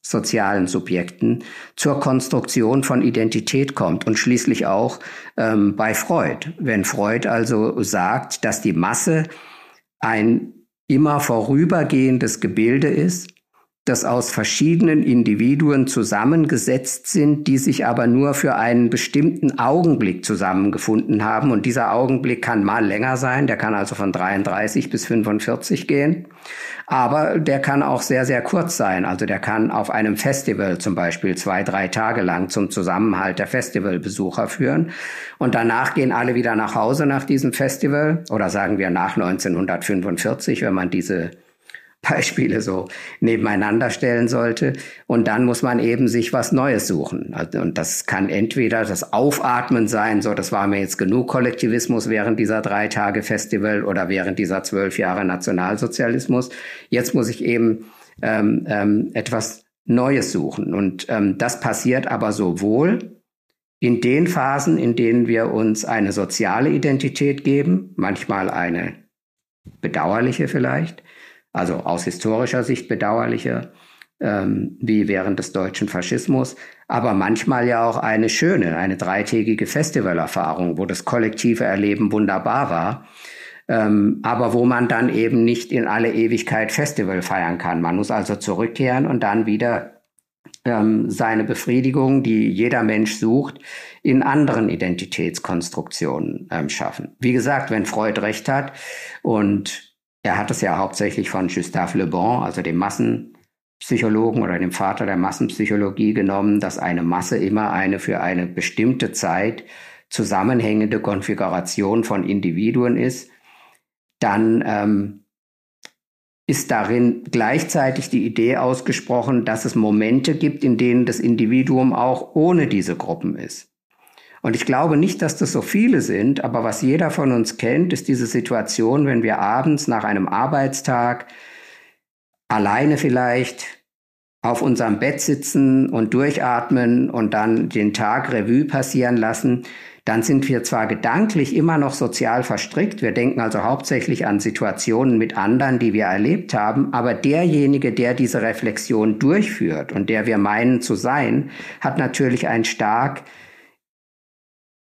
sozialen Subjekten zur Konstruktion von Identität kommt und schließlich auch ähm, bei Freud. Wenn Freud also sagt, dass die Masse ein immer vorübergehendes Gebilde ist, das aus verschiedenen Individuen zusammengesetzt sind, die sich aber nur für einen bestimmten Augenblick zusammengefunden haben. Und dieser Augenblick kann mal länger sein, der kann also von 33 bis 45 gehen. Aber der kann auch sehr, sehr kurz sein. Also der kann auf einem Festival zum Beispiel zwei, drei Tage lang zum Zusammenhalt der Festivalbesucher führen. Und danach gehen alle wieder nach Hause nach diesem Festival oder sagen wir nach 1945, wenn man diese Beispiele so nebeneinander stellen sollte. Und dann muss man eben sich was Neues suchen. Also, und das kann entweder das Aufatmen sein, so das war mir jetzt genug Kollektivismus während dieser drei Tage Festival oder während dieser zwölf Jahre Nationalsozialismus. Jetzt muss ich eben ähm, ähm, etwas Neues suchen. Und ähm, das passiert aber sowohl in den Phasen, in denen wir uns eine soziale Identität geben, manchmal eine bedauerliche vielleicht, also aus historischer Sicht bedauerlicher, ähm, wie während des deutschen Faschismus, aber manchmal ja auch eine schöne, eine dreitägige Festivalerfahrung, wo das kollektive Erleben wunderbar war. ähm, aber wo man dann eben nicht in alle Ewigkeit Festival feiern kann. Man muss also zurückkehren und dann wieder ähm, seine Befriedigung, die jeder Mensch sucht, in anderen Identitätskonstruktionen ähm, schaffen. Wie gesagt, wenn Freud recht hat und er hat es ja hauptsächlich von Gustave Le Bon, also dem Massenpsychologen oder dem Vater der Massenpsychologie genommen, dass eine Masse immer eine für eine bestimmte Zeit zusammenhängende Konfiguration von Individuen ist, dann ähm, ist darin gleichzeitig die Idee ausgesprochen, dass es Momente gibt, in denen das Individuum auch ohne diese Gruppen ist. Und ich glaube nicht, dass das so viele sind, aber was jeder von uns kennt, ist diese Situation, wenn wir abends nach einem Arbeitstag alleine vielleicht auf unserem Bett sitzen und durchatmen und dann den Tag Revue passieren lassen, dann sind wir zwar gedanklich immer noch sozial verstrickt, wir denken also hauptsächlich an Situationen mit anderen, die wir erlebt haben, aber derjenige, der diese Reflexion durchführt und der wir meinen zu sein, hat natürlich ein stark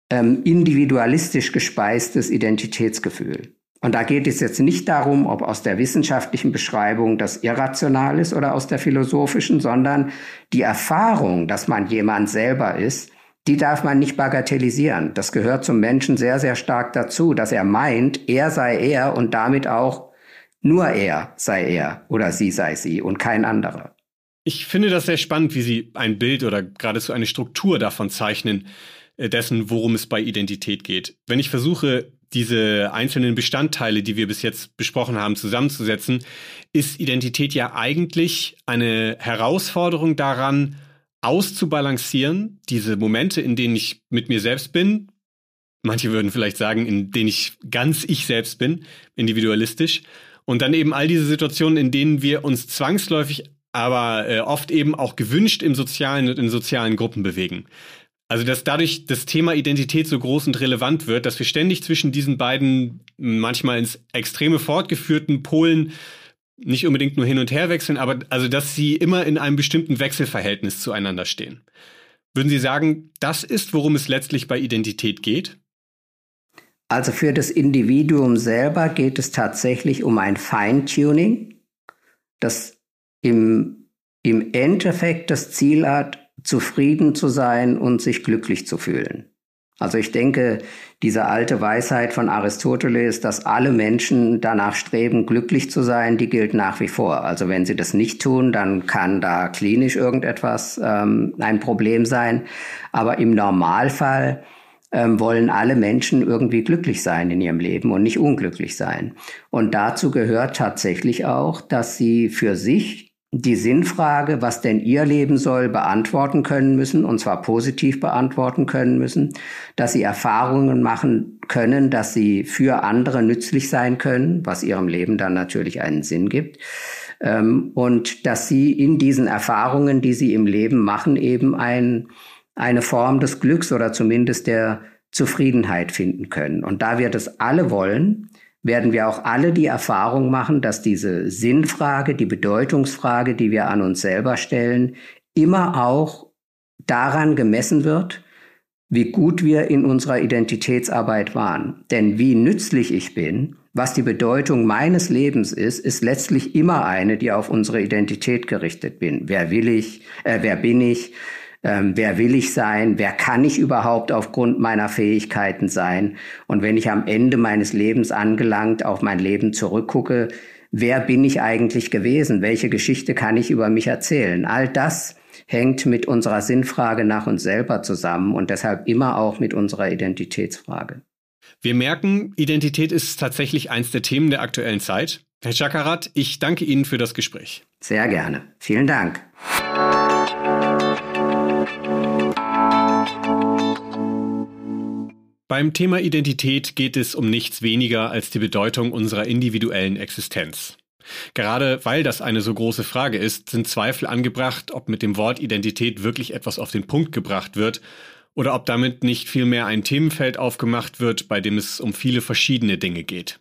ähm, individualistisch gespeistes Identitätsgefühl. Und da geht es jetzt nicht darum, ob aus der wissenschaftlichen Beschreibung das irrational ist oder aus der philosophischen, sondern die Erfahrung, dass man jemand selber ist, die darf man nicht bagatellisieren. Das gehört zum Menschen sehr, sehr stark dazu, dass er meint, er sei er und damit auch nur er sei er oder sie sei sie und kein anderer.
Ich finde das sehr spannend, wie Sie ein Bild oder geradezu eine Struktur davon zeichnen, dessen, worum es bei Identität geht. Wenn ich versuche, diese einzelnen Bestandteile, die wir bis jetzt besprochen haben, zusammenzusetzen, ist Identität ja eigentlich eine Herausforderung daran, auszubalancieren, diese Momente, in denen ich mit mir selbst bin, manche würden vielleicht sagen, in denen ich ganz ich selbst bin, individualistisch, und dann eben all diese Situationen, in denen wir uns zwangsläufig, aber äh, oft eben auch gewünscht im sozialen und in sozialen Gruppen bewegen. Also dass dadurch das Thema Identität so groß und relevant wird, dass wir ständig zwischen diesen beiden manchmal ins Extreme fortgeführten Polen nicht unbedingt nur hin und her wechseln, aber also, dass sie immer in einem bestimmten Wechselverhältnis zueinander stehen. Würden Sie sagen, das ist, worum es letztlich bei Identität geht?
Also für das Individuum selber geht es tatsächlich um ein Feintuning, das im, im Endeffekt das Ziel hat, zufrieden zu sein und sich glücklich zu fühlen. Also ich denke, diese alte Weisheit von Aristoteles, dass alle Menschen danach streben, glücklich zu sein, die gilt nach wie vor. Also wenn sie das nicht tun, dann kann da klinisch irgendetwas ähm, ein Problem sein. Aber im Normalfall ähm, wollen alle Menschen irgendwie glücklich sein in ihrem Leben und nicht unglücklich sein. Und dazu gehört tatsächlich auch, dass sie für sich die Sinnfrage, was denn ihr Leben soll, beantworten können müssen, und zwar positiv beantworten können müssen, dass sie Erfahrungen machen können, dass sie für andere nützlich sein können, was ihrem Leben dann natürlich einen Sinn gibt, ähm, und dass sie in diesen Erfahrungen, die sie im Leben machen, eben ein, eine Form des Glücks oder zumindest der Zufriedenheit finden können. Und da wir das alle wollen, werden wir auch alle die Erfahrung machen, dass diese Sinnfrage, die Bedeutungsfrage, die wir an uns selber stellen, immer auch daran gemessen wird, wie gut wir in unserer Identitätsarbeit waren. Denn wie nützlich ich bin, was die Bedeutung meines Lebens ist, ist letztlich immer eine, die auf unsere Identität gerichtet bin. Wer will ich, äh, wer bin ich, ähm, wer will ich sein, wer kann ich überhaupt aufgrund meiner Fähigkeiten sein. Und wenn ich am Ende meines Lebens angelangt auf mein Leben zurückgucke, wer bin ich eigentlich gewesen, welche Geschichte kann ich über mich erzählen. All das hängt mit unserer Sinnfrage nach uns selber zusammen und deshalb immer auch mit unserer Identitätsfrage.
Wir merken, Identität ist tatsächlich eins der Themen der aktuellen Zeit. Herr Chakarat, ich danke Ihnen für das Gespräch.
Sehr gerne. Vielen Dank.
Beim Thema Identität geht es um nichts weniger als die Bedeutung unserer individuellen Existenz. Gerade weil das eine so große Frage ist, sind Zweifel angebracht, ob mit dem Wort Identität wirklich etwas auf den Punkt gebracht wird oder ob damit nicht vielmehr ein Themenfeld aufgemacht wird, bei dem es um viele verschiedene Dinge geht.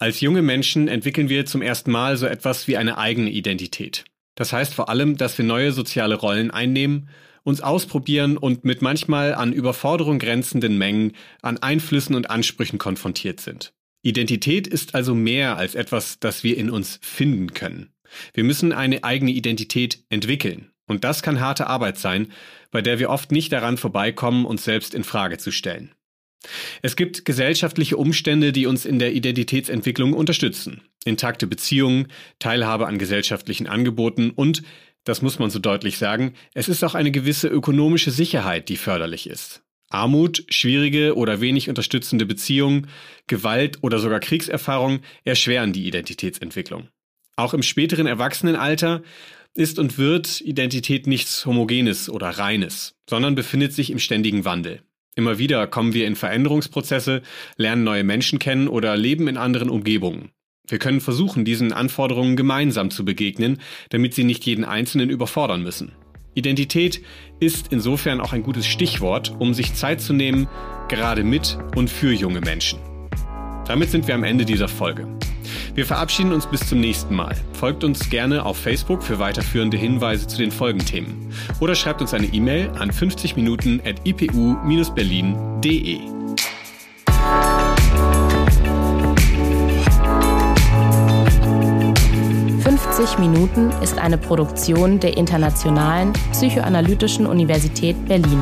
Als junge Menschen entwickeln wir zum ersten Mal so etwas wie eine eigene Identität. Das heißt vor allem, dass wir neue soziale Rollen einnehmen uns ausprobieren und mit manchmal an Überforderung grenzenden Mengen an Einflüssen und Ansprüchen konfrontiert sind. Identität ist also mehr als etwas, das wir in uns finden können. Wir müssen eine eigene Identität entwickeln. Und das kann harte Arbeit sein, bei der wir oft nicht daran vorbeikommen, uns selbst in Frage zu stellen. Es gibt gesellschaftliche Umstände, die uns in der Identitätsentwicklung unterstützen. Intakte Beziehungen, Teilhabe an gesellschaftlichen Angeboten und, das muss man so deutlich sagen, es ist auch eine gewisse ökonomische Sicherheit, die förderlich ist. Armut, schwierige oder wenig unterstützende Beziehungen, Gewalt oder sogar Kriegserfahrung erschweren die Identitätsentwicklung. Auch im späteren Erwachsenenalter ist und wird Identität nichts Homogenes oder Reines, sondern befindet sich im ständigen Wandel. Immer wieder kommen wir in Veränderungsprozesse, lernen neue Menschen kennen oder leben in anderen Umgebungen. Wir können versuchen, diesen Anforderungen gemeinsam zu begegnen, damit sie nicht jeden Einzelnen überfordern müssen. Identität ist insofern auch ein gutes Stichwort, um sich Zeit zu nehmen, gerade mit und für junge Menschen. Damit sind wir am Ende dieser Folge. Wir verabschieden uns bis zum nächsten Mal. Folgt uns gerne auf Facebook für weiterführende Hinweise zu den Folgenthemen oder schreibt uns eine E-Mail an 50 Minuten at ipu-berlin.de.
Minuten ist eine Produktion der Internationalen Psychoanalytischen Universität Berlin.